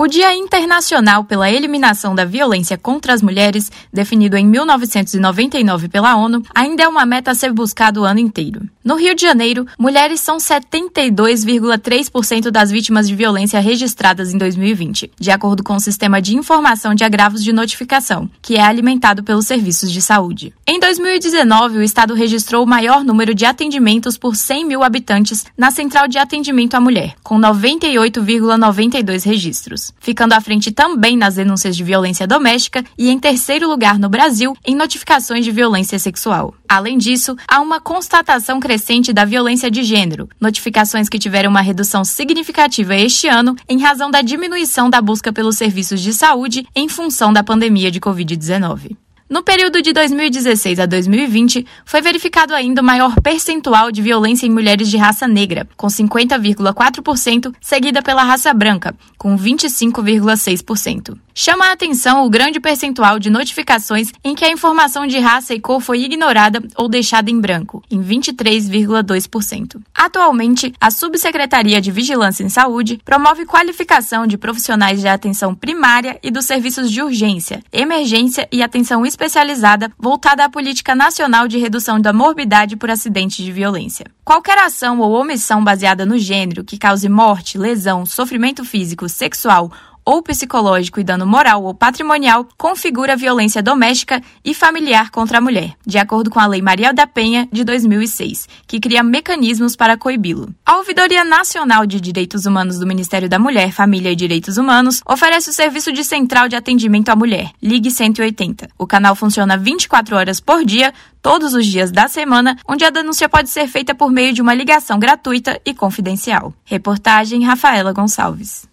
O Dia Internacional pela Eliminação da Violência contra as Mulheres, definido em 1999 pela ONU, ainda é uma meta a ser buscada o ano inteiro. No Rio de Janeiro, mulheres são 72,3% das vítimas de violência registradas em 2020, de acordo com o Sistema de Informação de Agravos de Notificação, que é alimentado pelos serviços de saúde. Em 2019, o estado registrou o maior número de atendimentos por 100 mil habitantes na Central de Atendimento à Mulher, com 98,92 registros ficando à frente também nas denúncias de violência doméstica e em terceiro lugar no Brasil em notificações de violência sexual. Além disso, há uma constatação crescente da violência de gênero, notificações que tiveram uma redução significativa este ano em razão da diminuição da busca pelos serviços de saúde em função da pandemia de Covid-19. No período de 2016 a 2020, foi verificado ainda o maior percentual de violência em mulheres de raça negra, com 50,4%, seguida pela raça branca, com 25,6%. Chama a atenção o grande percentual de notificações em que a informação de raça e cor foi ignorada ou deixada em branco, em 23,2%. Atualmente, a Subsecretaria de Vigilância em Saúde promove qualificação de profissionais de atenção primária e dos serviços de urgência, emergência e atenção especializada voltada à política nacional de redução da morbidade por acidentes de violência. Qualquer ação ou omissão baseada no gênero que cause morte, lesão, sofrimento físico, sexual ou psicológico e dano moral ou patrimonial configura violência doméstica e familiar contra a mulher, de acordo com a Lei Maria da Penha de 2006, que cria mecanismos para coibi-lo. A Ouvidoria Nacional de Direitos Humanos do Ministério da Mulher, Família e Direitos Humanos oferece o serviço de central de atendimento à mulher, Ligue 180. O canal funciona 24 horas por dia, todos os dias da semana, onde a denúncia pode ser feita por meio de uma ligação gratuita e confidencial. Reportagem Rafaela Gonçalves.